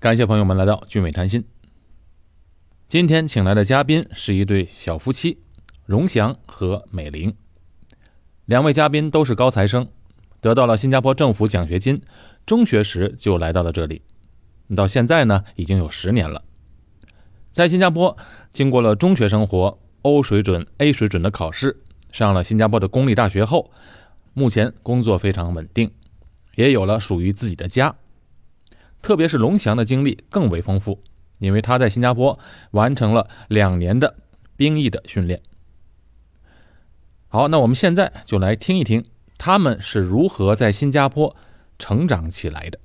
感谢朋友们来到聚美谈心。今天请来的嘉宾是一对小夫妻，荣祥和美玲。两位嘉宾都是高材生，得到了新加坡政府奖学金，中学时就来到了这里，到现在呢已经有十年了。在新加坡，经过了中学生活 O 水准、A 水准的考试，上了新加坡的公立大学后，目前工作非常稳定，也有了属于自己的家。特别是龙翔的经历更为丰富。因为他在新加坡完成了两年的兵役的训练。好，那我们现在就来听一听他们是如何在新加坡成长起来的。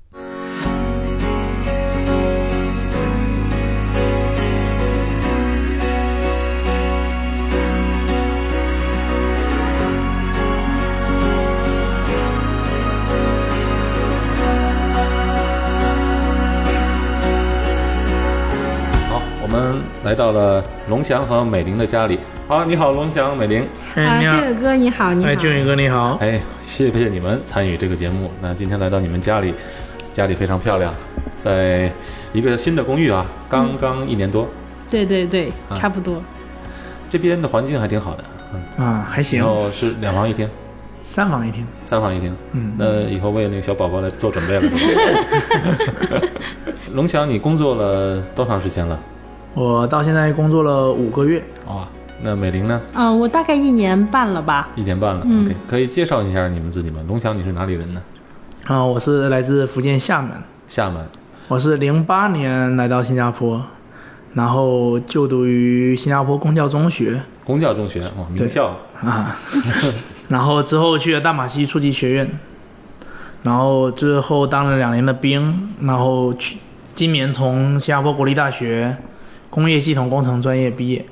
来到了龙翔和美玲的家里。好，你好，龙翔、美玲。啊，俊宇哥你好，你好。哎，俊宇哥你好。哎，谢谢你们参与这个节目。那今天来到你们家里，家里非常漂亮，在一个新的公寓啊，刚刚一年多。对对对，差不多。这边的环境还挺好的，嗯啊，还行。然后是两房一厅。三房一厅。三房一厅。嗯，那以后为那个小宝宝来做准备了。龙翔，你工作了多长时间了？我到现在工作了五个月哇，那美玲呢？啊，我大概一年半了吧。一年半了，OK，可以介绍一下你们自己吗？龙翔，你是哪里人呢？啊，我是来自福建厦门。厦门。我是零八年来到新加坡，然后就读于新加坡公教中学。公教中学哦，名校啊。然后之后去了大马西初级学院，然后之后当了两年的兵，然后去今年从新加坡国立大学。工业系统工程专业毕业，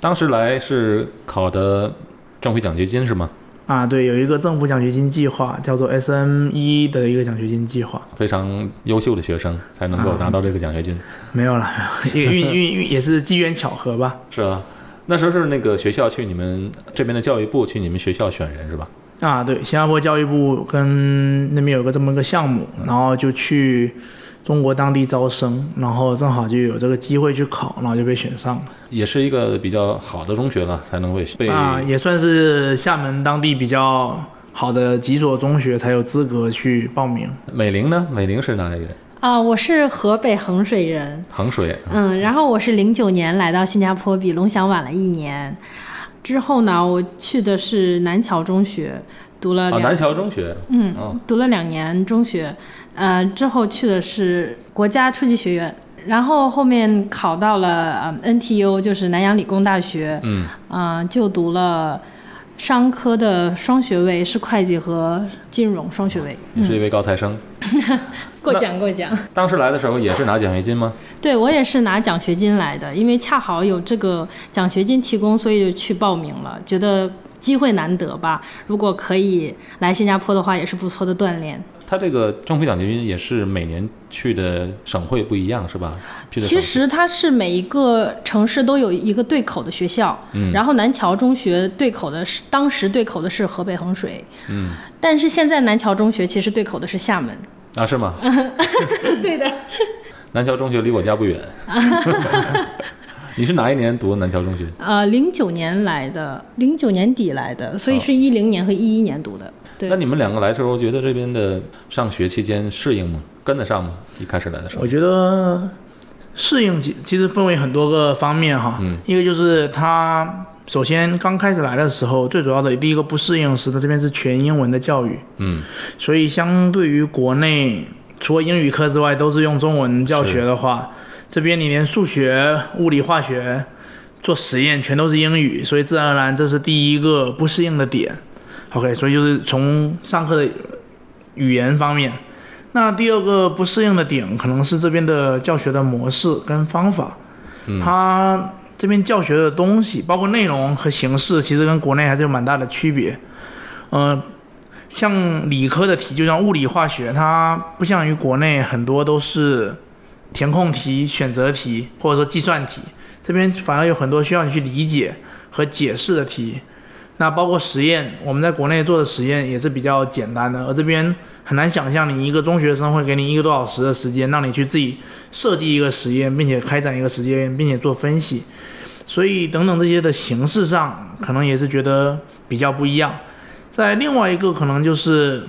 当时来是考的政府奖学金是吗？啊，对，有一个政府奖学金计划，叫做 S M E 的一个奖学金计划。非常优秀的学生才能够拿到这个奖学金。没有了，运运运也是机缘巧合吧？是啊，那时候是那个学校去你们这边的教育部去你们学校选人是吧？啊，对，新加坡教育部跟那边有个这么个项目，然后就去。中国当地招生，然后正好就有这个机会去考，然后就被选上了。也是一个比较好的中学了，才能被被啊，也算是厦门当地比较好的几所中学才有资格去报名。美玲呢？美玲是哪里人？啊，我是河北衡水人。衡水。嗯，然后我是零九年来到新加坡，比龙翔晚了一年。之后呢，我去的是南桥中学，读了。啊，南桥中学。嗯，读了两年中学。呃，之后去的是国家初级学院，然后后面考到了呃 NTU，就是南洋理工大学，嗯，啊，就读了商科的双学位，是会计和金融双学位。你是一位高材生，过奖过奖。当时来的时候也是拿奖学金吗？对，我也是拿奖学金来的，因为恰好有这个奖学金提供，所以就去报名了，觉得机会难得吧。如果可以来新加坡的话，也是不错的锻炼。他这个政府奖学金也是每年去的省会不一样，是吧？其实它是每一个城市都有一个对口的学校，嗯，然后南桥中学对口的是当时对口的是河北衡水，嗯，但是现在南桥中学其实对口的是厦门，啊，是吗？对的。南桥中学离我家不远。你是哪一年读的南桥中学？呃，零九年来的，零九年底来的，所以是一零年和一一年读的。那你们两个来的时候，觉得这边的上学期间适应吗？跟得上吗？一开始来的时候，我觉得适应其其实分为很多个方面哈。嗯。一个就是他首先刚开始来的时候，最主要的第一个不适应是他这边是全英文的教育。嗯。所以相对于国内，除了英语课之外都是用中文教学的话，这边你连数学、物理、化学做实验全都是英语，所以自然而然这是第一个不适应的点。OK，所以就是从上课的语言方面，那第二个不适应的点可能是这边的教学的模式跟方法。嗯，它这边教学的东西，包括内容和形式，其实跟国内还是有蛮大的区别。嗯，像理科的题，就像物理化学，它不像于国内很多都是填空题、选择题或者说计算题，这边反而有很多需要你去理解和解释的题。那包括实验，我们在国内做的实验也是比较简单的，而这边很难想象你一个中学生会给你一个多小时的时间，让你去自己设计一个实验，并且开展一个实验，并且做分析。所以等等这些的形式上，可能也是觉得比较不一样。在另外一个可能就是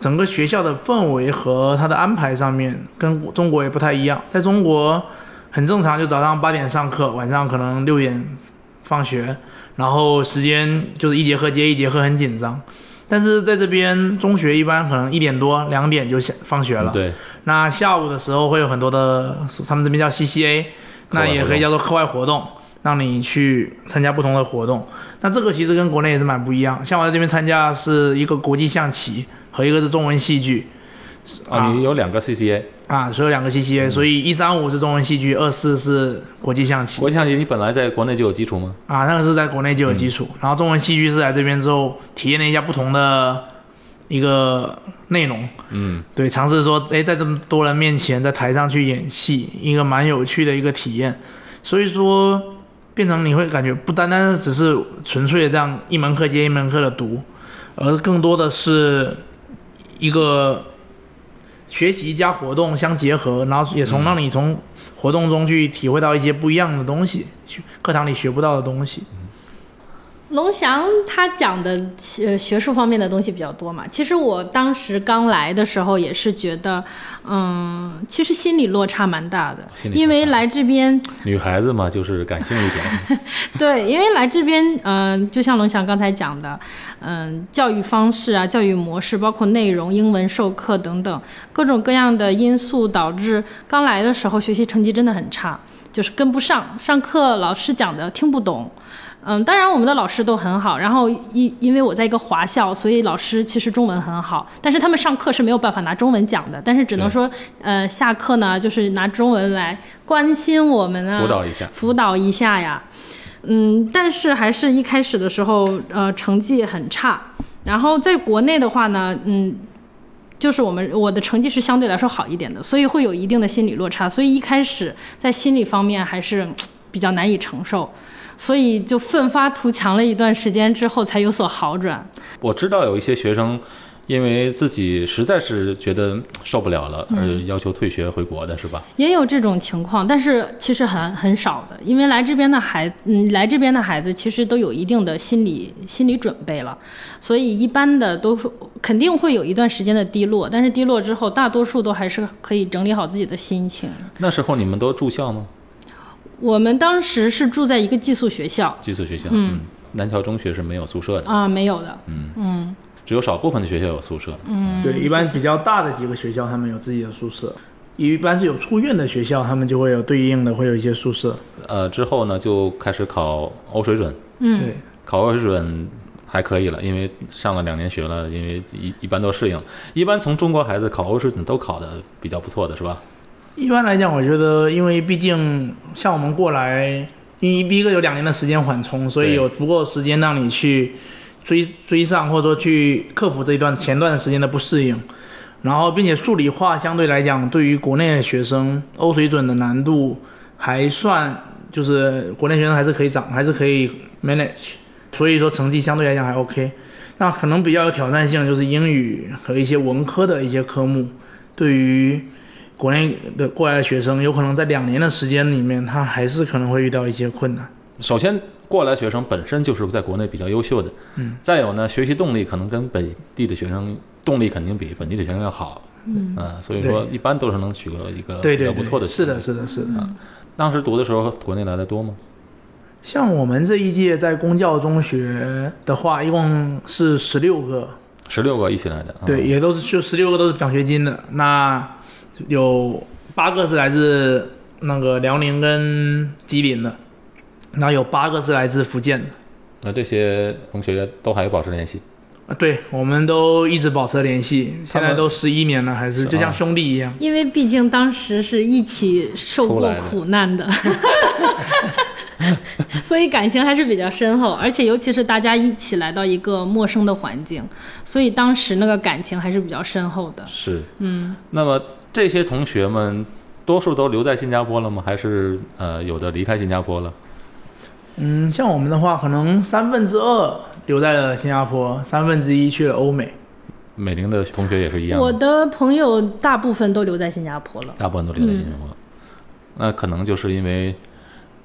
整个学校的氛围和它的安排上面，跟中国也不太一样。在中国很正常，就早上八点上课，晚上可能六点放学，然后时间就是一节课接一节课，很紧张。但是在这边中学一般可能一点多两点就下放学了。对，那下午的时候会有很多的，他们这边叫 CCA，那也可以叫做课外活动，让你去参加不同的活动。那这个其实跟国内也是蛮不一样。像我在这边参加是一个国际象棋和一个是中文戏剧。啊，你有两个 CCA 啊，所以有两个 CCA，、所以一三五是中文戏剧，二四是国际象棋。国际象棋你本来在国内就有基础吗？啊，那个是在国内就有基础，然后中文戏剧是来这边之后体验了一下不同的一个内容，嗯，对，尝试说，哎，在这么多人面前，在台上去演戏，一个蛮有趣的一个体验。所以说，变成你会感觉不单单只是纯粹的这样一门课接一门课的读，而更多的是一个学习加活动相结合，然后也从让你从活动中去体会到一些不一样的东西，课堂里学不到的东西。龙翔他讲的呃学术方面的东西比较多嘛，其实我当时刚来的时候也是觉得，嗯，其实心理落差蛮大的因为来这边，女孩子嘛，就是感性一点。对，因为来这边，嗯、就像龙翔刚才讲的，嗯、教育方式啊、教育模式，包括内容、英文授课等等各种各样的因素，导致刚来的时候学习成绩真的很差，就是跟不上，上课老师讲的听不懂。嗯，当然我们的老师都很好，然后因因为我在一个华校，所以老师其实中文很好，但是他们上课是没有办法拿中文讲的，但是只能说，呃，下课呢就是拿中文来关心我们啊，辅导一下辅导一下呀。嗯，但是还是一开始的时候，呃，成绩很差。然后在国内的话呢，嗯，就是我们我的成绩是相对来说好一点的，所以会有一定的心理落差。所以一开始在心理方面还是比较难以承受，所以就奋发图强了一段时间之后才有所好转。我知道有一些学生，因为自己实在是觉得受不了了，而要求退学回国的是吧？也有这种情况，但是其实很很少的，因为来这边的孩，嗯，来这边的孩子其实都有一定的心理心理准备了，所以一般的都是肯定会有一段时间的低落，但是低落之后，大多数都还是可以整理好自己的心情。那时候你们都住校吗？我们当时是住在一个寄宿学校寄宿学校？嗯，南桥中学是没有宿舍的，啊，没有的，嗯嗯只有少部分的学校有宿舍。嗯对，一般比较大的几个学校，他们有自己的宿舍。一般是有出院的学校，他们就会有对应的，会有一些宿舍。呃，之后呢就开始考欧水准，嗯，对，考欧水准还可以了，因为上了两年学了，因为一一般都适应了。一般从中国孩子考欧水准都考的比较不错的是吧？一般来讲，我觉得，因为毕竟像我们过来，因为第一个有两年的时间缓冲，所以有足够的时间让你去追追上，或者说去克服这一段前段时间的不适应。然后，并且数理化相对来讲，对于国内的学生，欧水准的难度还算，就是国内学生还是可以涨，还是可以 manage。所以说成绩相对来讲还 OK。那可能比较有挑战性就是英语和一些文科的一些科目，对于国内的过来的学生，有可能在两年的时间里面，他还是可能会遇到一些困难。首先，过来学生本身就是在国内比较优秀的，嗯，再有呢，学习动力可能跟本地的学生动力肯定比本地的学生要好，嗯，所以说一般都是能取得一个比较不错的。是的，。是的，是的。当时读的时候，国内来的多吗？像我们这一届在公教中学的话，一共是十六个，十六个一起来的，对，嗯也都是就十六个都是奖学金的。那有八个是来自那个辽宁跟吉林的，然后有八个是来自福建的。那这些同学都还有保持联系。啊，对，我们都一直保持联系，他们现在都十一年了，还是就像兄弟一样。因为毕竟当时是一起受过苦难的，所以感情还是比较深厚，而且尤其是大家一起来到一个陌生的环境，所以当时那个感情还是比较深厚的。是，嗯。那么这些同学们多数都留在新加坡了吗？还是呃有的离开新加坡了？嗯，像我们的话，可能三分之二留在了新加坡，三分之一去了欧美。美玲的同学也是一样我？的朋友大部分都留在新加坡了。大部分都留在新加坡，那可能就是因为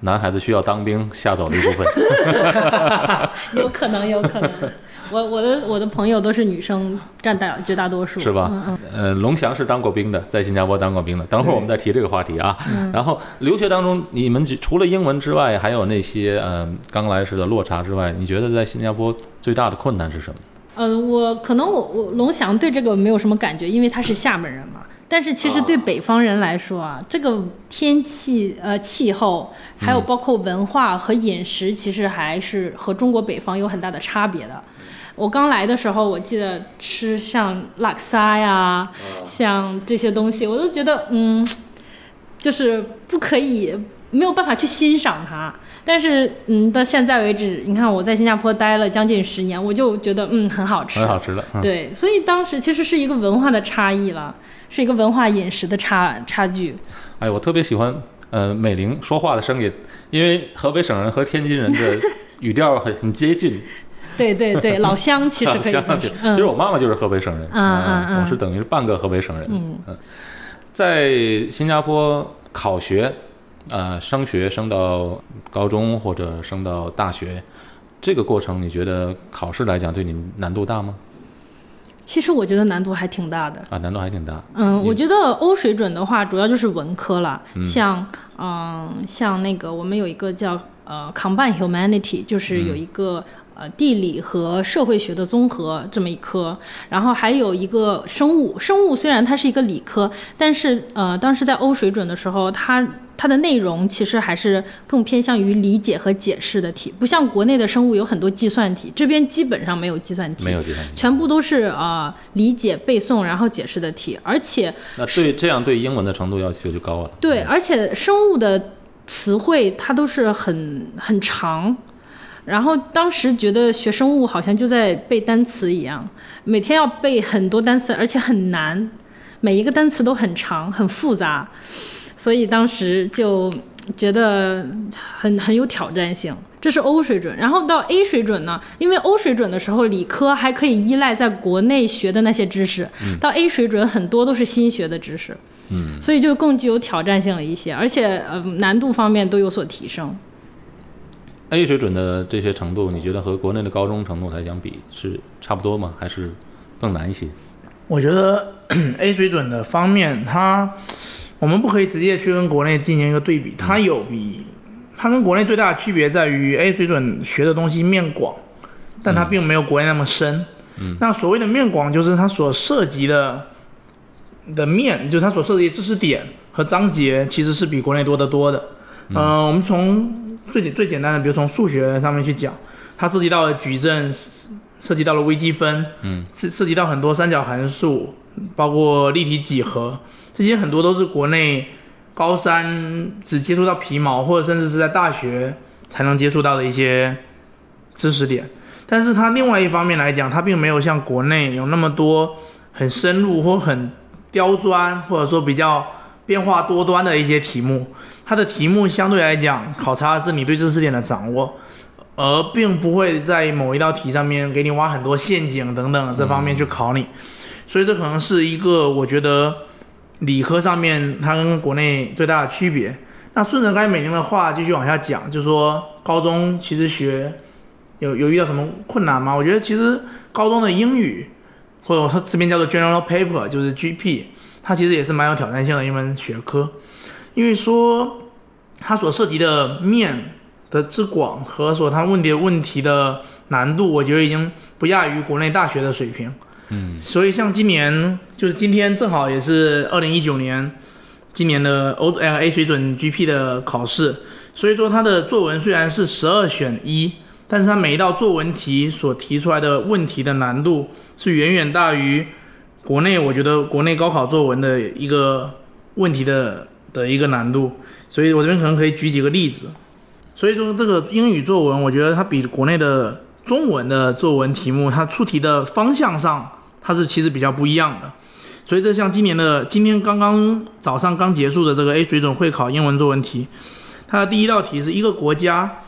男孩子需要当兵吓走了一部分。有可能，有可能。我我的我的朋友都是女生，占大绝大多数，是吧？嗯嗯。呃，龙翔是当过兵的，在新加坡当过兵的。等会儿我们再提这个话题啊。嗯然后留学当中，你们除了英文之外，还有那些呃刚来时的落差之外，你觉得在新加坡最大的困难是什么？呃，我可能我我龙翔对这个没有什么感觉，因为他是厦门人嘛。但是其实对北方人来说啊，这个天气、呃气候，还有包括文化和饮食，其实还是和中国北方有很大的差别的。我刚来的时候，我记得吃像拉萨呀，像这些东西，我都觉得嗯，就是不可以，没有办法去欣赏它。但是，嗯，到现在为止，你看我在新加坡待了将近十年，我就觉得嗯很好吃，很好吃的。嗯、对，所以当时其实是一个文化的差异了，是一个文化饮食的差差距。哎，我特别喜欢呃美玲说话的声音，因为河北省人和天津人的语调很很接近。对对对，老乡其实可以说。其实我妈妈就是河北省人，嗯嗯嗯，我是等于是半个河北省人。嗯嗯，在新加坡考学。呃，升学升到高中或者升到大学，这个过程你觉得考试来讲对你难度大吗？其实我觉得难度还挺大的啊，难度还挺大。嗯，我觉得欧水准的话，主要就是文科了，像嗯像那个我们有一个叫呃 Combine Humanity，就是有一个。呃，地理和社会学的综合这么一科，然后还有一个生物。生物虽然它是一个理科，但是呃，当时在欧水准的时候，它它的内容其实还是更偏向于理解和解释的题，不像国内的生物有很多计算题，这边基本上没有计算题，没有计算题，全部都是啊、呃、理解背诵然后解释的题，而且那对这样对英文的程度要求就高了。对，而且生物的词汇它都是很很长。然后当时觉得学生物好像就在背单词一样，每天要背很多单词，而且很难，每一个单词都很长、很复杂，所以当时就觉得很很有挑战性。这是欧水准，然后到 A 水准呢，因为欧水准的时候理科还可以依赖在国内学的那些知识，到 A 水准很多都是新学的知识，嗯，所以就更具有挑战性了一些，而且呃难度方面都有所提升。A 水准的这些程度，你觉得和国内的高中程度来讲比是差不多吗？还是更难一些？我觉得 A 水准的方面，它我们不可以直接去跟国内进行一个对比，它有比它跟国内最大的区别在于 A 水准学的东西面广，但它并没有国内那么深。嗯，那所谓的面广，就是它所涉及的的面，就是它所涉及的知识点和章节，其实是比国内多得多的。嗯、呃，我们从最最简单的，比如从数学上面去讲，它涉及到了矩阵，涉及到了微积分，嗯，涉涉及到很多三角函数，包括立体几何，这些很多都是国内高三只接触到皮毛，或者甚至是在大学才能接触到的一些知识点。但是它另外一方面来讲，它并没有像国内有那么多很深入或很刁钻，或者说比较变化多端的一些题目。它的题目相对来讲，考察的是你对知识点的掌握，而并不会在某一道题上面给你挖很多陷阱等等这方面去考你。所以这可能是一个我觉得理科上面它跟国内最大的区别。那顺着刚才美玲的话继续往下讲，就说高中其实学有有遇到什么困难吗？我觉得其实高中的英语，或者它这边叫做 General Paper，就是 GP，它其实也是蛮有挑战性的一门学科。因为说它所涉及的面的之广和所它问题的问题的难度，我觉得已经不亚于国内大学的水平。嗯，所以像今年就是今天正好也是二零一九年，今年的 O L A 水准 GP 的考试，所以说它的作文虽然是十二选一，但是它每一道作文题所提出来的问题的难度是远远大于国内，我觉得国内高考作文的一个问题的。的一个难度，所以我这边可能可以举几个例子。所以说这个英语作文，我觉得它比国内的中文的作文题目，它出题的方向上，它是其实比较不一样的。所以这像今年的今天刚刚早上刚结束的这个 A 水准会考英文作文题，它的第一道题是一个国家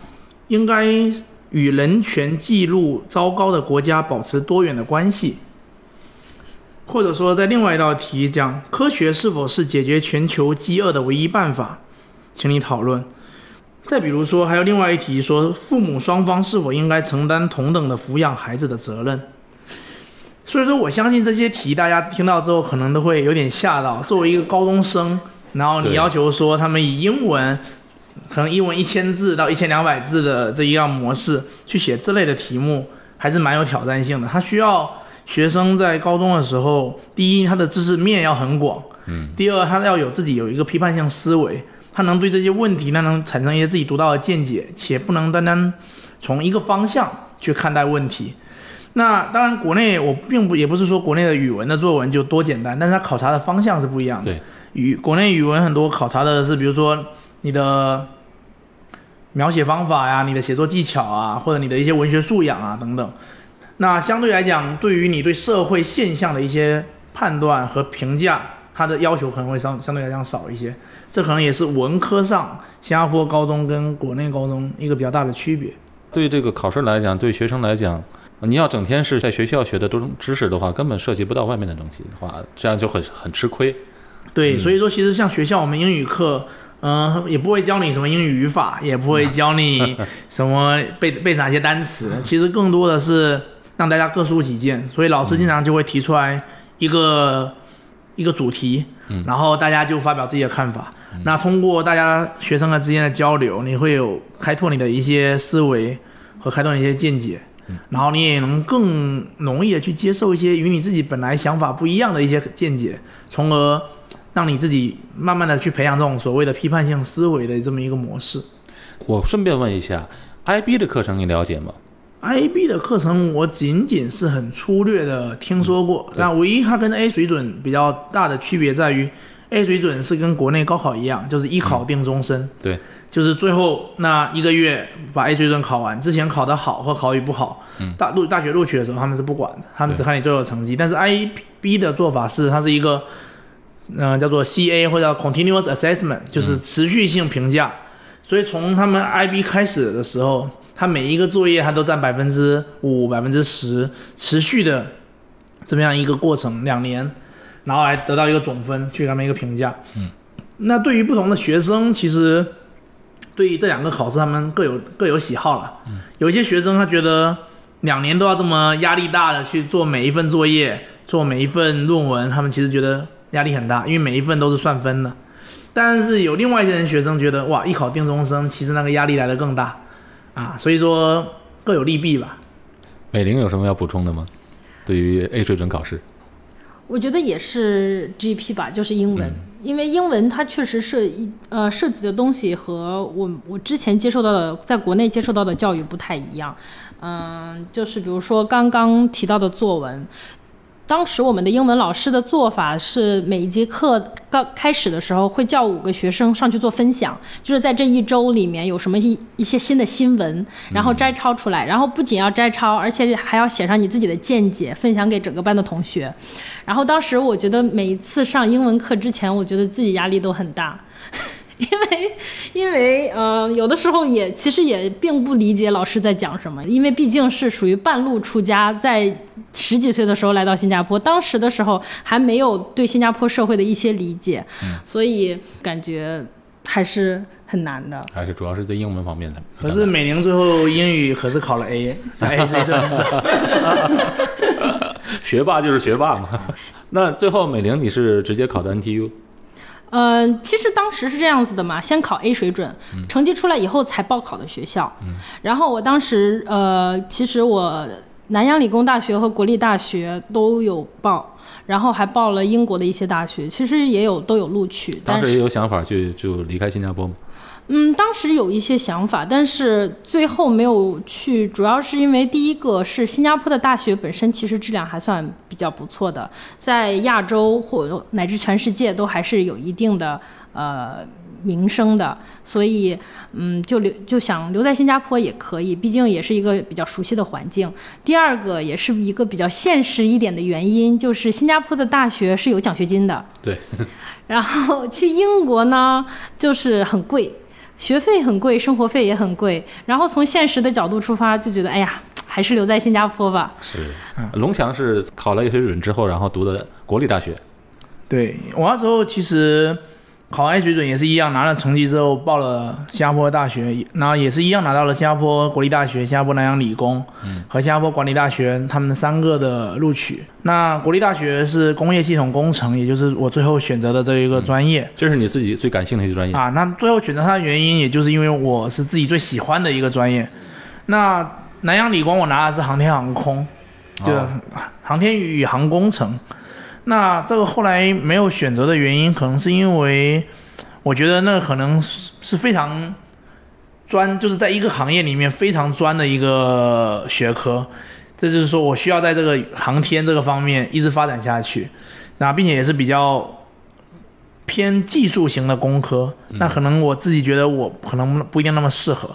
应该与人权记录糟糕的国家保持多远的关系。或者说在另外一道题讲科学是否是解决全球饥饿的唯一办法，请你讨论。再比如说，还有另外一题说父母双方是否应该承担同等的抚养孩子的责任。所以说，我相信这些题大家听到之后可能都会有点吓到。作为一个高中生，然后你要求说他们以英文，可能英文一千字到一千两百字的这一样模式去写这类的题目，还是蛮有挑战性的。它需要学生在高中的时候，第一，他的知识面要很广，嗯，第二，他要有自己有一个批判性思维，他能对这些问题，他能产生一些自己独到的见解，且不能单单从一个方向去看待问题。那当然，国内我并不也不是说国内的语文的作文就多简单，但是它考察的方向是不一样的。对，语国内语文很多考察的是，比如说你的描写方法呀、你的写作技巧啊，或者你的一些文学素养啊等等。那相对来讲，对于你对社会现象的一些判断和评价，它的要求可能会相相对来讲少一些。这可能也是文科上新加坡高中跟国内高中一个比较大的区别。对这个考试来讲，对学生来讲，你要整天是在学校学的多种知识的话，根本涉及不到外面的东西的话，这样就很很吃亏。对，所以说其实像学校我们英语课，嗯、也不会教你什么英语语法，也不会教你 什么背背哪些单词，其实更多的是让大家各抒己见。所以老师经常就会提出来一个、一个主题，然后大家就发表自己的看法。那通过大家学生的之间的交流，你会有开拓你的一些思维和开拓一些见解。然后你也能更容易的去接受一些与你自己本来想法不一样的一些见解，从而让你自己慢慢的去培养这种所谓的批判性思维的这么一个模式。我顺便问一下，IB 的课程你了解吗？IB 的课程我仅仅是很粗略的听说过，但唯一它跟 A 水准比较大的区别在于，A 水准是跟国内高考一样，就是一考定终身。对，就是最后那一个月把 A 水准考完，之前考得好或考与不好，大录大学录取的时候他们是不管的，他们只看你最后的成绩。但是 IB 的做法是，它是一个，嗯、叫做 CA 或者叫 Continuous Assessment，就是持续性评价。所以从他们 IB 开始的时候，他每一个作业他都占百分之五、百分之十，持续的这么样一个过程，两年，然后来得到一个总分，去给他们一个评价。嗯，那对于不同的学生，其实对于这两个考试，他们各有各有喜好了。嗯，有一些学生他觉得两年都要这么压力大的去做每一份作业，做每一份论文，他们其实觉得压力很大，因为每一份都是算分的。但是有另外一些人学生觉得，哇，一考定终生，其实那个压力来的更大啊。所以说各有利弊吧。美玲有什么要补充的吗？对于 A 水准考试，我觉得也是 GP 吧，就是英文，因为英文它确实涉一呃涉及的东西和我我之前接受到的，在国内接受到的教育不太一样。嗯，就是比如说刚刚提到的作文。当时我们的英文老师的做法是，每一节课刚开始的时候会叫五个学生上去做分享，就是在这一周里面有什么一一些新的新闻，然后摘抄出来，然后不仅要摘抄，而且还要写上你自己的见解，分享给整个班的同学。然后当时我觉得每一次上英文课之前，我觉得自己压力都很大，因为因为呃有的时候也其实也并不理解老师在讲什么，因为毕竟是属于半路出家，在十几岁的时候来到新加坡，当时的时候还没有对新加坡社会的一些理解，所以感觉还是很难的。还是主要是在英文方面的。可是美玲最后英语可是考了 A，在 A 水准上。学霸就是学霸嘛。那最后美玲你是直接考的 NTU，嗯，其实当时是这样子的嘛，先考 A 水准，成绩出来以后才报考的学校。然后我当时呃，其实我南洋理工大学和国立大学都有报，然后还报了英国的一些大学，其实也有都有录取，当时也有想法去就离开新加坡吗。嗯，当时有一些想法，但是最后没有去，主要是因为第一个是新加坡的大学本身其实质量还算比较不错的，在亚洲或乃至全世界都还是有一定的呃名声的，所以嗯就留就想留在新加坡也可以，毕竟也是一个比较熟悉的环境。第二个也是一个比较现实一点的原因，就是新加坡的大学是有奖学金的，对，然后去英国呢就是很贵。学费很贵，生活费也很贵。然后从现实的角度出发，就觉得哎呀，还是留在新加坡吧。是，龙翔是考了一水准之后，然后读的国立大学。对我那时候其实考 A 水准也是一样，拿了成绩之后报了新加坡大学，然后也是一样拿到了新加坡国立大学、新加坡南洋理工和新加坡管理大学他们三个的录取。那国立大学是工业系统工程，也就是我最后选择的这一个专业。这是你自己最感兴趣的专业啊？那最后选择它的原因，也就是因为我是自己最喜欢的一个专业。那南洋理工我拿的是航天航空，就航天与宇航工程。那这个后来没有选择的原因，可能是因为我觉得那可能是是非常专，就是在一个行业里面非常专的一个学科。这就是说我需要在这个航天这个方面一直发展下去，那并且也是比较偏技术型的工科。那可能我自己觉得我可能不一定那么适合。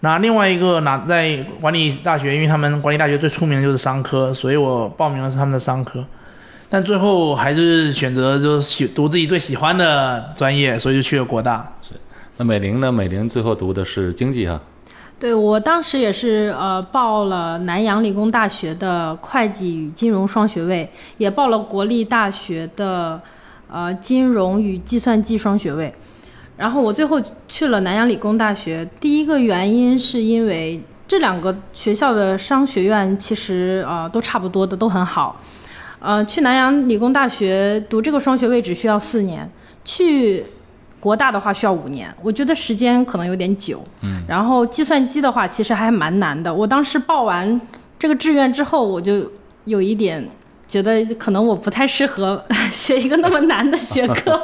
那另外一个呢在管理大学，因为他们管理大学最出名的就是商科，所以我报名的是他们的商科。但最后还是选择就是读自己最喜欢的专业，所以就去了国大。是，那美玲呢？美玲最后读的是经济哈。对我当时也是呃报了南洋理工大学的会计与金融双学位，也报了国立大学的呃金融与计算机双学位。然后我最后去了南洋理工大学，第一个原因是因为这两个学校的商学院其实呃都差不多的，都很好。呃，去南洋理工大学读这个双学位只需要四年，去国大的话需要五年，我觉得时间可能有点久。嗯，然后计算机的话其实还蛮难的。我当时报完这个志愿之后，我就有一点觉得可能我不太适合 学一个那么难的学科。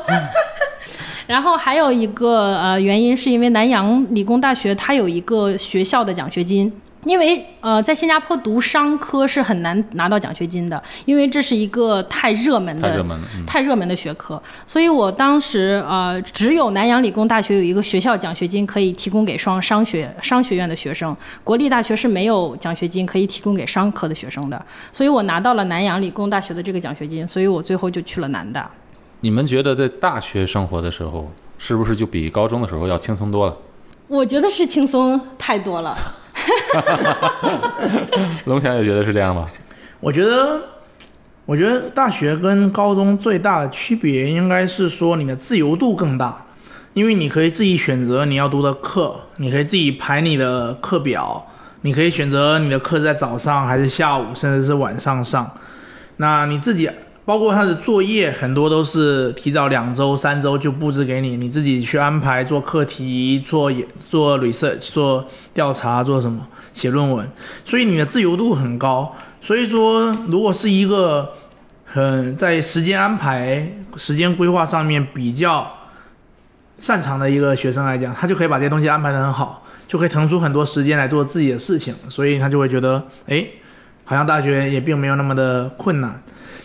然后还有一个呃原因是因为南洋理工大学它有一个学校的奖学金。因为呃，在新加坡读商科是很难拿到奖学金的，因为这是一个太热门的、太热门太热门的学科。所以我当时呃，只有南洋理工大学有一个学校奖学金可以提供给双商学商学院的学生，国立大学是没有奖学金可以提供给商科的学生的。所以我拿到了南洋理工大学的这个奖学金，所以我最后就去了南大。你们觉得在大学生活的时候，是不是就比高中的时候要轻松多了？我觉得是轻松太多了。龙翔也觉得是这样吧？我觉得，我觉得大学跟高中最大的区别应该是说你的自由度更大，因为你可以自己选择你要读的课，你可以自己排你的课表，你可以选择你的课在早上还是下午，甚至是晚上上。那你自己。包括他的作业很多都是提早两周、三周就布置给你，你自己去安排做课题、做做 research、做调查、做什么写论文，所以你的自由度很高。所以说，如果是一个很在时间安排、时间规划上面比较擅长的一个学生来讲，他就可以把这些东西安排得很好，就可以腾出很多时间来做自己的事情，所以他就会觉得，哎，好像大学也并没有那么的困难。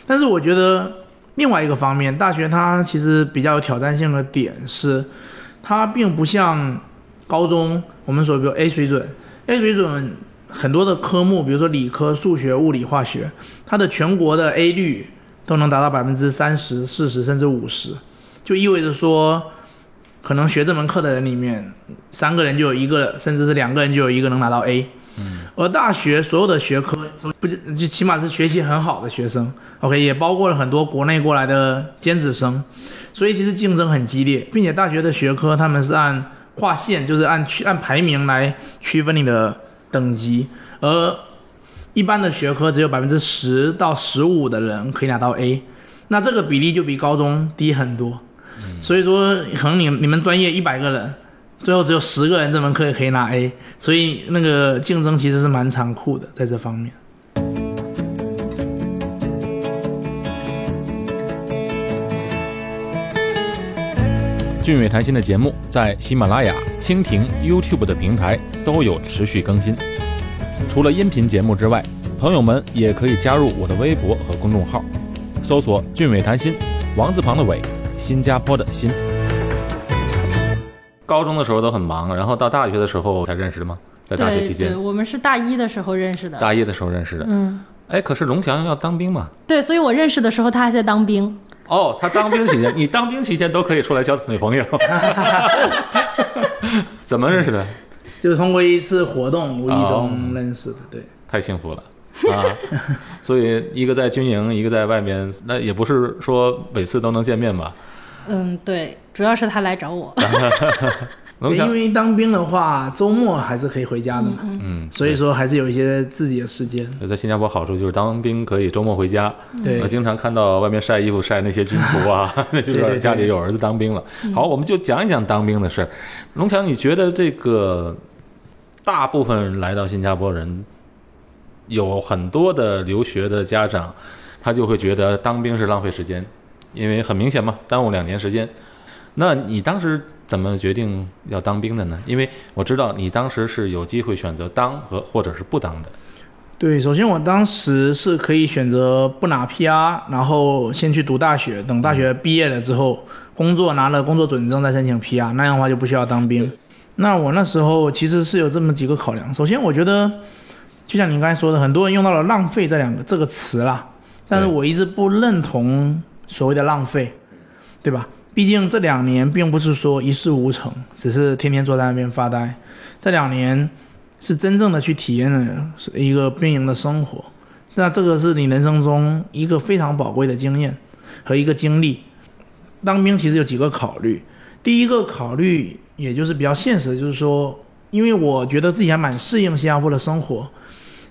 但是我觉得另外一个方面，大学它其实比较有挑战性的点是，它并不像高中我们说比如 A 水准，A 水准很多的科目，比如说理科、数学、物理、化学，它的全国的 A 率都能达到百分之三十、四十甚至五十，就意味着说，可能学这门课的人里面，三个人就有一个，甚至是两个人就有一个能拿到 A。嗯，而大学所有的学科不就就起码是学习很好的学生，OK，也包括了很多国内过来的尖子生，所以其实竞争很激烈，并且大学的学科他们是按划线，就是按区按排名来区分你的等级，而一般的学科只有百分之十到十五的人可以拿到 A，那这个比例就比高中低很多，所以说可能你你们专业一百个人。最后只有十个人这门课也可以拿 A，所以那个竞争其实是蛮残酷的，在这方面。俊伟谈心的节目在喜马拉雅、蜻蜓、YouTube 的平台都有持续更新。除了音频节目之外，朋友们也可以加入我的微博和公众号，搜索“俊伟谈心”，王字旁的伟，新加坡的新。高中的时候都很忙，然后到大学的时候才认识的吗？在大学期间，对，我们是大一的时候认识的。大一的时候认识的，嗯，哎，可是龙翔要当兵嘛？对，所以我认识的时候他还在当兵。哦，他当兵期间，你当兵期间都可以出来交女朋友？怎么认识的？就是通过一次活动无意中认识的，对。太幸福了。啊，所以一个在军营，一个在外面，那也不是说每次都能见面吧？嗯，对，主要是他来找我。龙翔因为当兵的话，周末还是可以回家的嘛，嗯，所以说还是有一些自己的时间。在新加坡好处就是当兵可以周末回家，对我经常看到外面晒衣服晒那些军服啊，那就是家里有儿子当兵了。好，我们就讲一讲当兵的事儿。龙强，你觉得这个大部分来到新加坡人，有很多的留学的家长，他就会觉得当兵是浪费时间，因为很明显嘛，耽误两年时间。那你当时怎么决定要当兵的呢？因为我知道你当时是有机会选择当和或者是不当的。对，首先我当时是可以选择不拿 PR，然后先去读大学，等大学毕业了之后，工作拿了工作准证再申请 PR，那样的话就不需要当兵。那我那时候其实是有这么几个考量。首先，我觉得就像你刚才说的，很多人用到了“浪费”这两个这个词啦，但是我一直不认同所谓的浪费，对吧？毕竟这两年并不是说一事无成，只是天天坐在那边发呆。这两年是真正的去体验了一个兵营的生活，那这个是你人生中一个非常宝贵的经验和一个经历。当兵其实有几个考虑，第一个考虑也就是比较现实，就是说，因为我觉得自己还蛮适应新加坡的生活，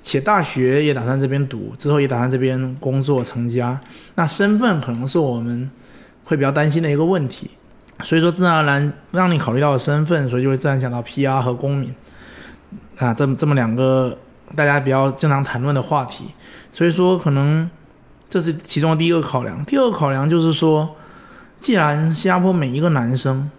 且大学也打算这边读，之后也打算这边工作成家，那身份可能是我们会比较担心的一个问题，所以说自然而然让你考虑到身份，所以就会自然想到 PR 和公民。啊，这么这么两个大家比较经常谈论的话题，所以说可能这是其中第一个考量。第二个考量就是说，既然新加坡每一个男生，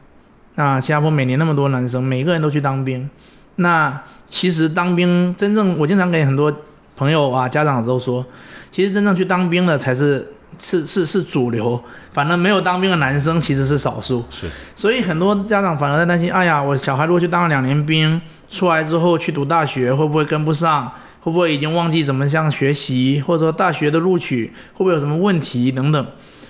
那新加坡每年那么多男生，每个人都去当兵，那其实当兵真正，我经常给很多朋友啊、家长都说，其实真正去当兵的才是是是是主流，反正没有当兵的男生其实是少数。是，所以很多家长反而在担心，哎呀，我小孩如果去当了两年兵，出来之后去读大学，会不会跟不上？会不会已经忘记怎么样学习？或者说大学的录取会不会有什么问题等等？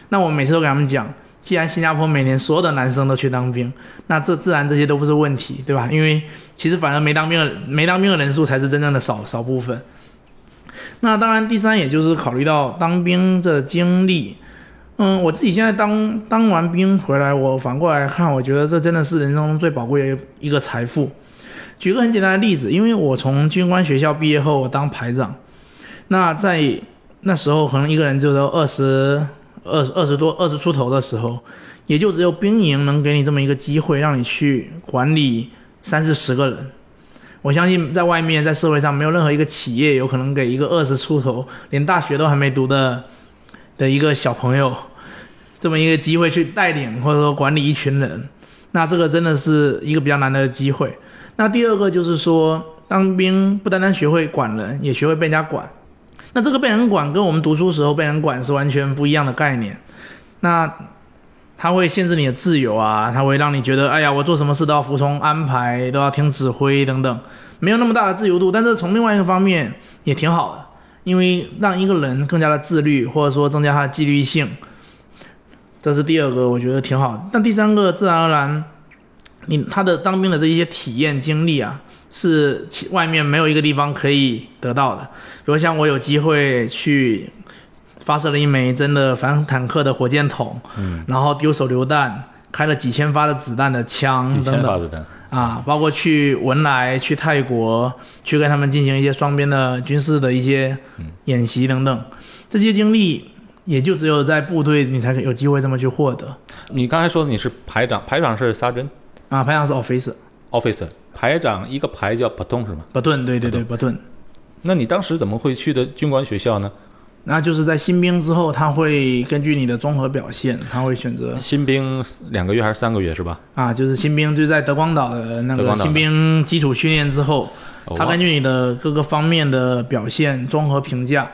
那我每次都给他们讲，既然新加坡每年所有的男生都去当兵，那这自然这些都不是问题，对吧？因为其实反而没当兵的没当兵的人数才是真正的少少部分。那当然，第三也就是考虑到当兵的经历，嗯，我自己现在当当完兵回来，我反过来看，我觉得这真的是人生中最宝贵的一个财富。举个很简单的例子，因为我从军官学校毕业后，我当排长，那在那时候可能一个人就都二十二二十多二十出头的时候，也就只有兵营能给你这么一个机会，让你去管理三四十个人。我相信在外面在社会上没有任何一个企业有可能给一个二十出头连大学都还没读的的一个小朋友这么一个机会去带领或者说管理一群人，那这个真的是一个比较难得的机会。那第二个就是说，当兵不单单学会管人，也学会被人家管。那这个被人管跟我们读书时候被人管是完全不一样的概念。那它会限制你的自由啊，它会让你觉得，哎呀，我做什么事都要服从安排，都要听指挥等等，没有那么大的自由度。但是从另外一个方面也挺好的，因为让一个人更加的自律，或者说增加他的纪律性，这是第二个，我觉得挺好的。但第三个，自然而然，你他的当兵的这一些体验经历啊，是其外面没有一个地方可以得到的。比如像我有机会去发射了一枚真的反坦克的火箭筒，嗯，然后丢手榴弹，开了几千发的子弹的枪几千发子弹，啊，包括去文莱、去泰国，去跟他们进行一些双边的军事的一些演习等等，这些经历也就只有在部队你才有机会这么去获得。你刚才说你是排长，排长是 sergeant 啊。排长是 officer，officer，排长一个排叫 platoon 是吗？巴顿，对对对，巴顿。那你当时怎么会去的军官学校呢？那就是在新兵之后，他会根据你的综合表现，他会选择新兵两个月还是三个月是吧？啊，就是新兵就在德光岛的那个新兵基础训练之后，哦他根据你的各个方面的表现综合评价。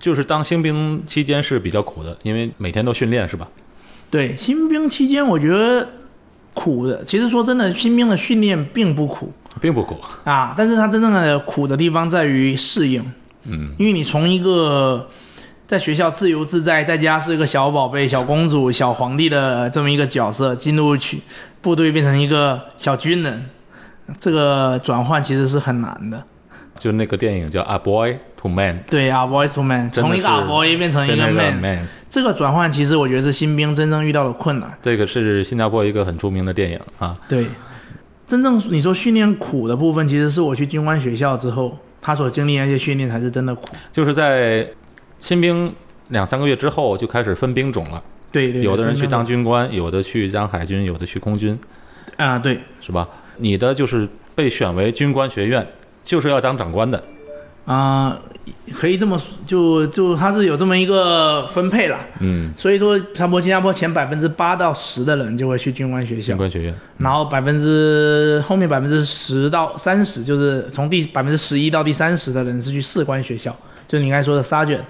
就是当新兵期间是比较苦的，因为每天都训练是吧？对，新兵期间我觉得苦的，其实说真的，新兵的训练并不苦。并不苦，啊，但是他真正的苦的地方在于适应，嗯，因为你从一个在学校自由自在，在家是一个小宝贝、小公主、小皇帝的这么一个角色，进入去部队变成一个小军人，这个转换其实是很难的。就那个电影叫《A Boy to Man》，对 A，boys to man，从一个是 a boy 变成一个变成一个 man，man。这个转换其实我觉得是新兵真正遇到的困难。这个是新加坡一个很著名的电影啊，对，真正你说训练苦的部分，其实是我去军官学校之后，他所经历那些训练才是真的苦。就是在新兵两三个月之后就开始分兵种了，对对，有的人去当军军官，有的去当海军，有的去空军，啊，对是吧？你的就是被选为军官学院，就是要当长官的。啊、可以这么说就就他是有这么一个分配了。嗯，所以说，差不多新加坡前百分之八到十的人就会去军官学校军，官学院。然后百分之后面百分之十到三十，就是从第百分之十一到第三十的人是去士官学校，就是你刚才说的 sergeant，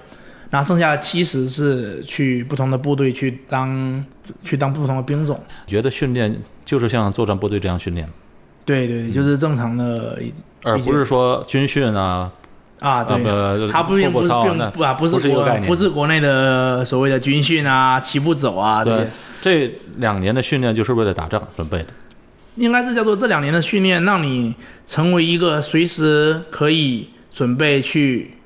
然后剩下的七十是去不同的部队去当去当不同的兵种。觉得训练就是像作战部队这样训练，对对，就是正常的而不是说军训啊，啊，对。呃，它不并不不啊，不是国不是不是国内的所谓的军训啊、齐步走啊这对些，这两年的训练就是为了打仗准备的。应该是叫做这两年的训练，让你成为一个随时可以准备去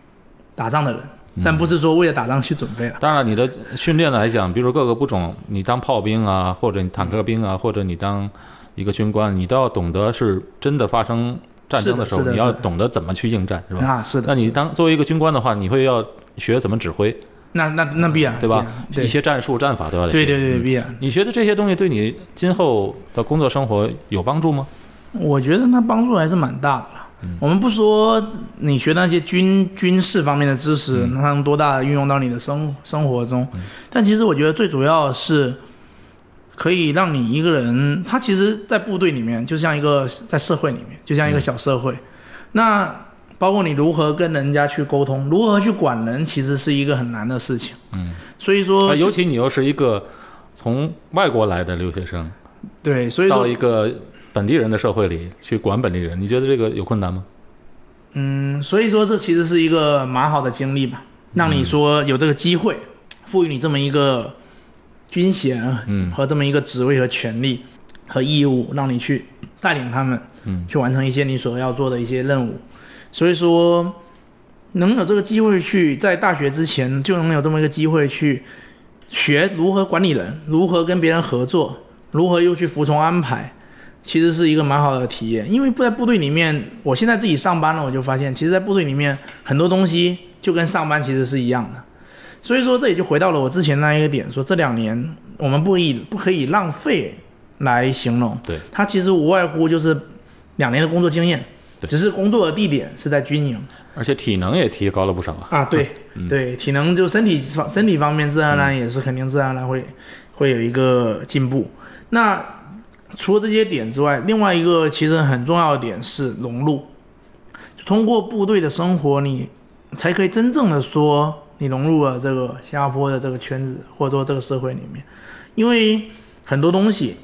打仗的人，嗯但不是说为了打仗去准备了。当然，你的训练来讲，比如说各个部种，你当炮兵啊，或者你坦克兵啊，或者你当一个军官，你都要懂得是真的发生战争的时候，你要懂得怎么去应战，是吧？啊，是的。那你当作为一个军官的话，你会要学怎么指挥，那那那必然对吧？对一些战术战法都要。对对对必然。你觉得这些东西对你今后的工作生活有帮助吗？我觉得那帮助还是蛮大的啦。嗯我们不说你学那些军军事方面的知识，能多大运用到你的生生活中，但其实我觉得最主要是可以让你一个人，他其实，在部队里面就像一个在社会里面，就像一个小社会。那包括你如何跟人家去沟通，如何去管人，其实是一个很难的事情。嗯，所以说啊，，尤其你又是一个从外国来的留学生，对，所以到一个本地人的社会里去管本地人，你觉得这个有困难吗？嗯，所以说这其实是一个蛮好的经历吧，让你说有这个机会，赋予你这么一个军衔嗯和这么一个职位和权利和义务，让你去带领他们，嗯，去完成一些你所要做的一些任务。所以说，能有这个机会去在大学之前就能有这么一个机会去学如何管理人，如何跟别人合作，如何又去服从安排，其实是一个蛮好的体验。因为不在部队里面，我现在自己上班了，我就发现，其实，在部队里面很多东西就跟上班其实是一样的。所以说，这也就回到了我之前那一个点，说这两年我们不以不可以浪费来形容，对，它其实无外乎就是两年的工作经验，对。只是工作的地点是在军营。而且体能也提高了不少啊。啊，对、对，体能就身体方身体方面，自然而然也是肯定自然而然会会有一个进步。那除了这些点之外，另外一个其实很重要的点是融入，就通过部队的生活，你才可以真正的说你融入了这个新加坡的这个圈子，或者说这个社会里面，因为很多东西。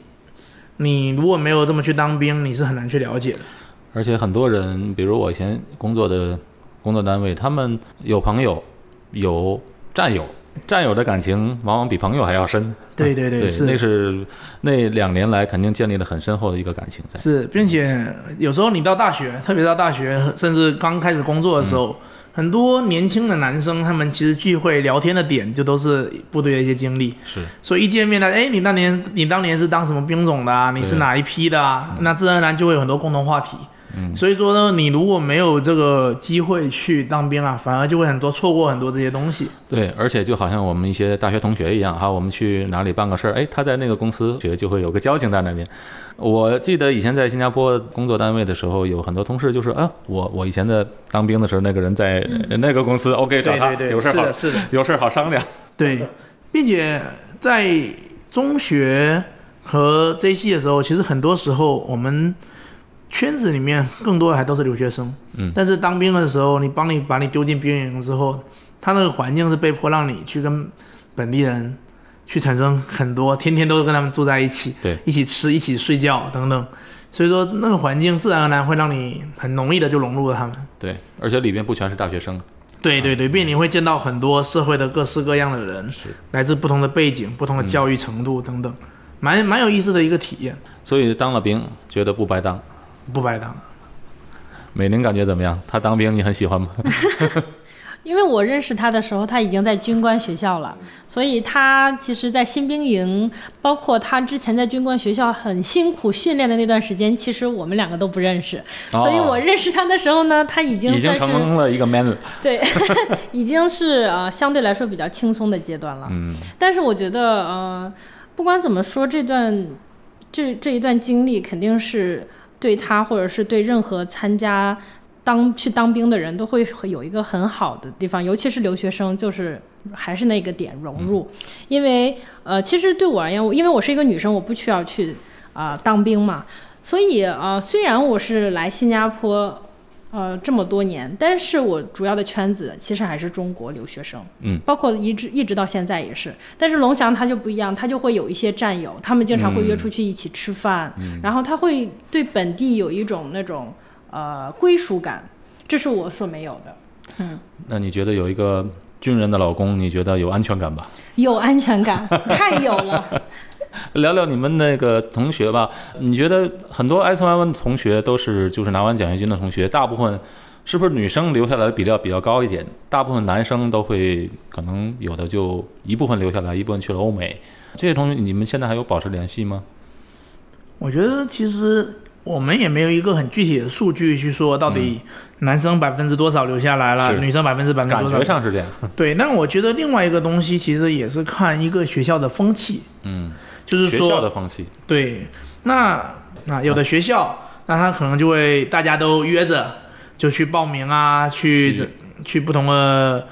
你如果没有这么去当兵，你是很难去了解的。而且很多人，比如我以前工作的工作单位，他们有朋友，有战友，战友的感情往往比朋友还要深。对对对，对，是那是那两年来肯定建立了很深厚的一个感情在。是，并且有时候你到大学，特别到大学，甚至刚开始工作的时候，很多年轻的男生，他们其实聚会聊天的点就都是部队的一些经历。是，所以一见面呢，哎，你当年你当年是当什么兵种的啊？你是哪一批的啊？那自然而然就会有很多共同话题。嗯，所以说呢，你如果没有这个机会去当兵啊，反而就会很多错过很多这些东西。对，而且就好像我们一些大学同学一样哈，我们去哪里办个事儿，哎，他在那个公司，觉得就会有个交情在那边。我记得以前在新加坡工作单位的时候，有很多同事就是啊，我我以前的当兵的时候，那个人在那个公司，OK，找他对对对，有事好是的，是的。有事好商量。对，并且在中学和 J 系的时候，其实很多时候我们圈子里面更多的还都是留学生。嗯，但是当兵的时候，你帮你把你丢进兵营之后，他那个环境是被迫让你去跟本地人去产生很多，天天都跟他们住在一起，对，一起吃，一起睡觉等等。所以说，那个环境自然而然会让你很容易的就融入了他们。对，而且里边不全是大学生，对对对，并且你会见到很多社会的各式各样的人，是来自不同的背景、不同的教育程度等等，蛮蛮有意思的一个体验，所以当了兵觉得不白当。不白当。美玲感觉怎么样？她当兵你很喜欢吗？因为我认识他的时候，他已经在军官学校了，所以他其实，在新兵营，包括他之前在军官学校很辛苦训练的那段时间，其实我们两个都不认识。所以我认识他的时候呢，他已经已经成了一个 man 了。对，已经是呃相对来说比较轻松的阶段了。嗯。但是我觉得呃，不管怎么说，这段这这一段经历肯定是对他，或者是对任何参加。当去当兵的人都会有一个很好的地方，尤其是留学生，就是还是那个点融入。因为呃，其实对我而言，因为我是一个女生，我不需要去啊当兵嘛。所以呃，虽然我是来新加坡呃这么多年，但是我主要的圈子其实还是中国留学生，嗯，包括一直一直到现在也是。但是龙翔他就不一样，他就会有一些战友，他们经常会约出去一起吃饭，然后他会对本地有一种那种。呃，归属感，这是我所没有的。嗯，那你觉得有一个军人的老公，你觉得有安全感吧？有安全感，太有了。聊聊你们那个同学吧，你觉得很多 S Y 的同学都是就是拿完奖学金的同学，大部分是不是女生留下来的比较比较高一点？大部分男生都会可能有的就一部分留下来，一部分去了欧美。这些同学，你们现在还有保持联系吗？我觉得其实。我们也没有一个很具体的数据去说到底男生百分之多少留下来了，女生百分之百分之多少？感觉上是这样。对，但我觉得另外一个东西其实也是看一个学校的风气。嗯，就是说学校的风气。对，那那有的学校，那他可能就会大家都约着就去报名啊，去去不同的。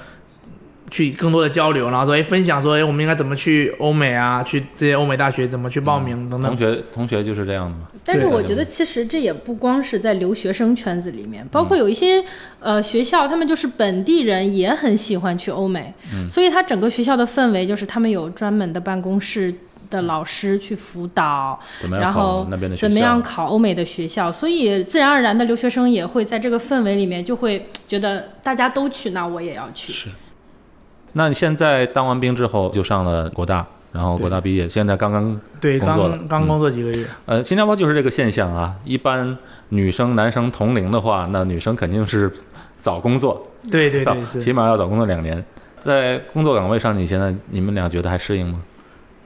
去更多的交流，然后说，哎，分享说，哎，我们应该怎么去欧美啊？去这些欧美大学怎么去报名等等。同学，同学就是这样的嘛？但是我觉得，其实这也不光是在留学生圈子里面，包括有一些呃学校，他们就是本地人也很喜欢去欧美，所以他整个学校的氛围就是他们有专门的办公室的老师去辅导，然后怎么样考欧美的学校，所以自然而然的留学生也会在这个氛围里面就会觉得大家都去，那我也要去。是。那你现在当完兵之后就上了国大，然后国大毕业，现在刚刚对工作了，刚工作几个月。呃，新加坡就是这个现象啊。一般女生男生同龄的话，那女生肯定是早工作，对对对，起码要早工作两年。在工作岗位上，你现在你们俩觉得还适应吗？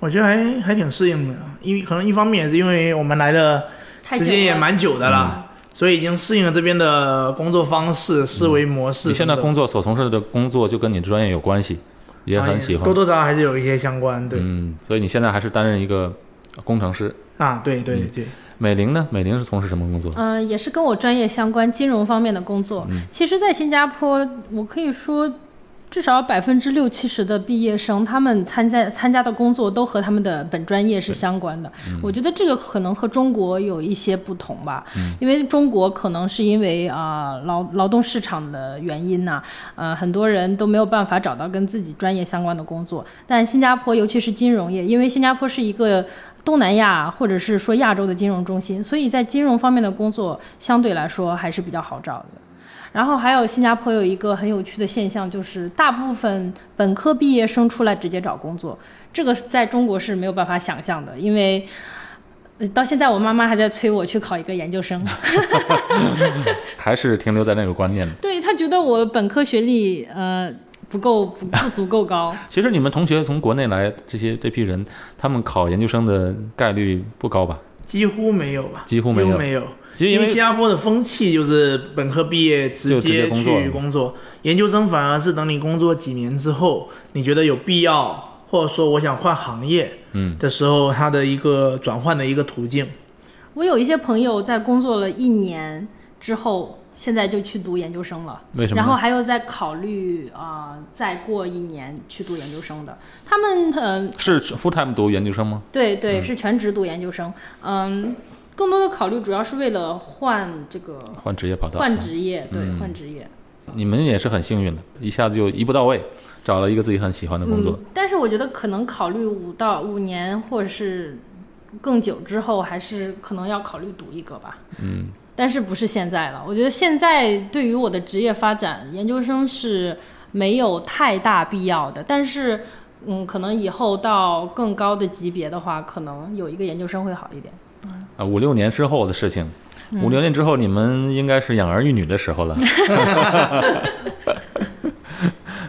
我觉得还还挺适应的，因为可能一方面也是因为我们来的时间也蛮久的了。所以已经适应了这边的工作方式、思维模式。你现在工作所从事的工作就跟你专业有关系，也很喜欢。多多少少还是有一些相关，对。嗯，所以你现在还是担任一个工程师啊？对对对。美玲呢？美玲是从事什么工作？嗯，也是跟我专业相关，金融方面的工作。其实，在新加坡，我可以说。至少百分之六七十的毕业生，他们参加参加的工作都和他们的本专业是相关的。我觉得这个可能和中国有一些不同吧，因为中国可能是因为啊劳劳动市场的原因呐，呃很多人都没有办法找到跟自己专业相关的工作。但新加坡尤其是金融业，因为新加坡是一个东南亚或者是说亚洲的金融中心，所以在金融方面的工作相对来说还是比较好找的。然后还有新加坡有一个很有趣的现象，就是大部分本科毕业生出来直接找工作，这个在中国是没有办法想象的，因为到现在我妈妈还在催我去考一个研究生，还是停留在那个观念。对她觉得我本科学历呃不够不不足够高。其实你们同学从国内来这些这批人，他们考研究生的概率不高吧？几乎没有吧？几乎没有。没有。其实因为新加坡的风气就是本科毕业直接去工作，研究生反而是等你工作几年之后，你觉得有必要，或者说我想换行业，嗯的时候，它的一个转换的一个途径。我有一些朋友在工作了一年之后，现在就去读研究生了。为什么？然后还有在考虑啊，再过一年去读研究生的。他们嗯是 full time 读研究生吗？对对，是全职读研究生。嗯。更多的考虑主要是为了换这个换职业跑道，换职业，对，换职业。你们也是很幸运的，一下子就一步到位，找了一个自己很喜欢的工作。但是我觉得可能考虑五到五年或者是更久之后，还是可能要考虑读一个吧。嗯，但是不是现在了？我觉得现在对于我的职业发展，研究生是没有太大必要的。但是，嗯，可能以后到更高的级别的话，可能有一个研究生会好一点。啊，五六年之后的事情，五六年之后，你们应该是养儿育女的时候了。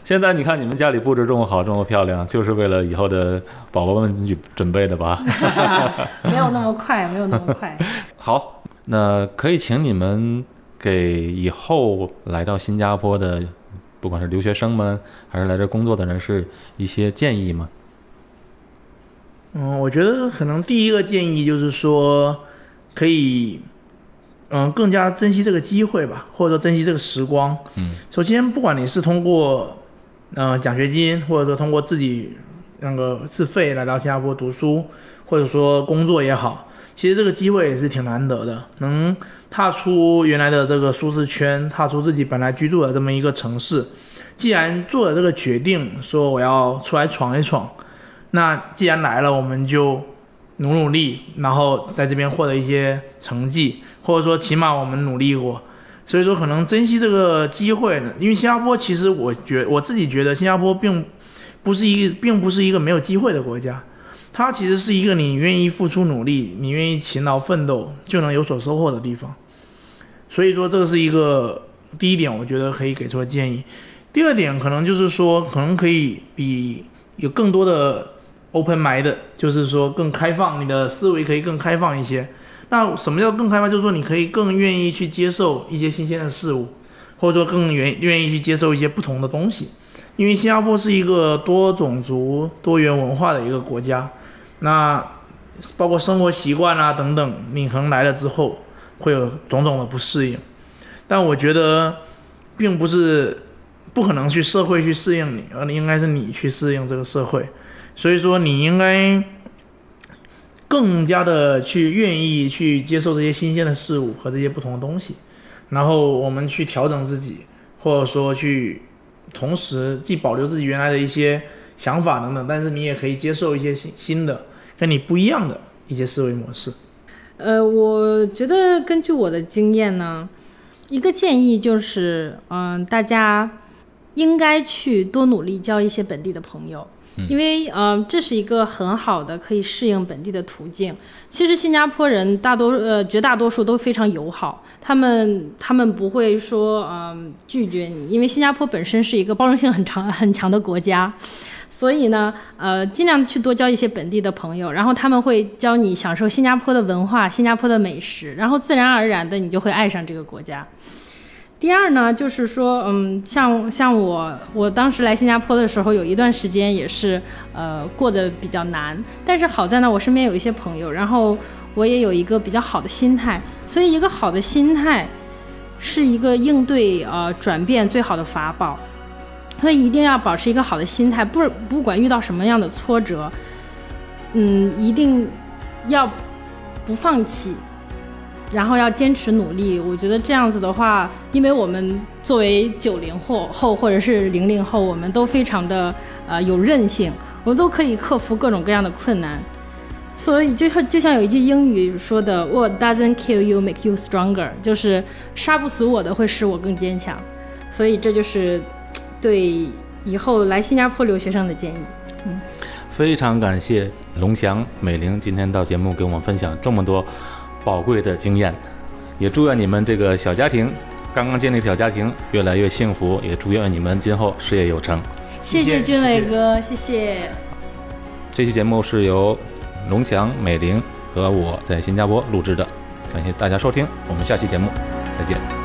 现在你看你们家里布置这么好，这么漂亮，就是为了以后的宝宝们去准备的吧？没有那么快，没有那么快。好，那可以请你们给以后来到新加坡的，不管是留学生们还是来这工作的人士一些建议吗？嗯，我觉得可能第一个建议就是说，可以，嗯，更加珍惜这个机会吧，或者说珍惜这个时光。嗯，首先，不管你是通过，嗯，奖学金，或者说通过自己那个自费来到新加坡读书，或者说工作也好，其实这个机会也是挺难得的，能踏出原来的这个舒适圈，踏出自己本来居住的这么一个城市。既然做了这个决定，说我要出来闯一闯。那既然来了，我们就努努力，然后在这边获得一些成绩，或者说起码我们努力过。所以说，可能珍惜这个机会呢，因为新加坡其实我觉我自己觉得新加坡并不是一个并不是一个没有机会的国家，它其实是一个你愿意付出努力，你愿意勤劳奋斗就能有所收获的地方。所以说，这个是一个第一点，我觉得可以给出的建议。第二点，可能就是说，可能可以比有更多的。Open mind 就是说更开放，你的思维可以更开放一些。那什么叫更开放？就是说你可以更愿意去接受一些新鲜的事物，或者说更愿愿意去接受一些不同的东西。因为新加坡是一个多种族、多元文化的一个国家，那包括生活习惯啊等等，你可能来了之后会有种种的不适应。但我觉得，并不是不可能去社会去适应你，而应该是你去适应这个社会。所以说，你应该更加的去愿意去接受这些新鲜的事物和这些不同的东西，然后我们去调整自己，或者说去同时既保留自己原来的一些想法等等，但是你也可以接受一些新新的跟你不一样的一些思维模式。呃，我觉得根据我的经验呢，一个建议就是，嗯，大家应该去多努力交一些本地的朋友。因为呃，这是一个很好的可以适应本地的途径。其实新加坡人大多呃绝大多数都非常友好，他们他们不会说嗯拒绝你，因为新加坡本身是一个包容性很长很强的国家，所以呢呃尽量去多交一些本地的朋友，然后他们会教你享受新加坡的文化、新加坡的美食，然后自然而然的你就会爱上这个国家。第二呢，就是说，嗯，像像我，我当时来新加坡的时候，有一段时间也是，呃，过得比较难。但是好在呢，我身边有一些朋友，然后我也有一个比较好的心态。所以，一个好的心态，是一个应对呃转变最好的法宝。所以，一定要保持一个好的心态，不不管遇到什么样的挫折，嗯，一定要不放弃。然后要坚持努力，我觉得这样子的话，因为我们作为九零后后或者是零零后，我们都非常的呃有韧性，我们都可以克服各种各样的困难。所以就像就像有一句英语说的，What doesn't kill you make you stronger，就是杀不死我的会使我更坚强。所以这就是对以后来新加坡留学生的建议。嗯，非常感谢龙翔、美玲今天到节目给我们分享这么多。宝贵的经验，也祝愿你们这个小家庭，刚刚建立小家庭越来越幸福，也祝愿你们今后事业有成。谢谢俊伟哥，谢谢。这期节目是由龙翔、美玲和我在新加坡录制的，感谢大家收听，我们下期节目再见。